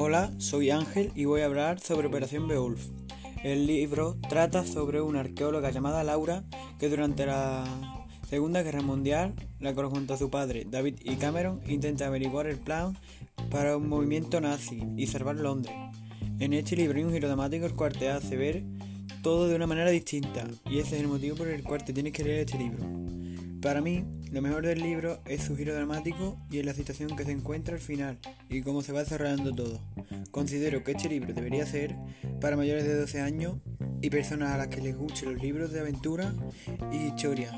Hola, soy Ángel y voy a hablar sobre Operación Beowulf. El libro trata sobre una arqueóloga llamada Laura que durante la Segunda Guerra Mundial, la junto a su padre David y Cameron intenta averiguar el plan para un movimiento nazi y salvar Londres. En este libro hay un giro dramático el cual hace ver todo de una manera distinta y ese es el motivo por el cual te tienes que leer este libro. Para mí, lo mejor del libro es su giro dramático y en la situación que se encuentra al final y cómo se va desarrollando todo. Considero que este libro debería ser para mayores de 12 años y personas a las que les gusten los libros de aventura y historia.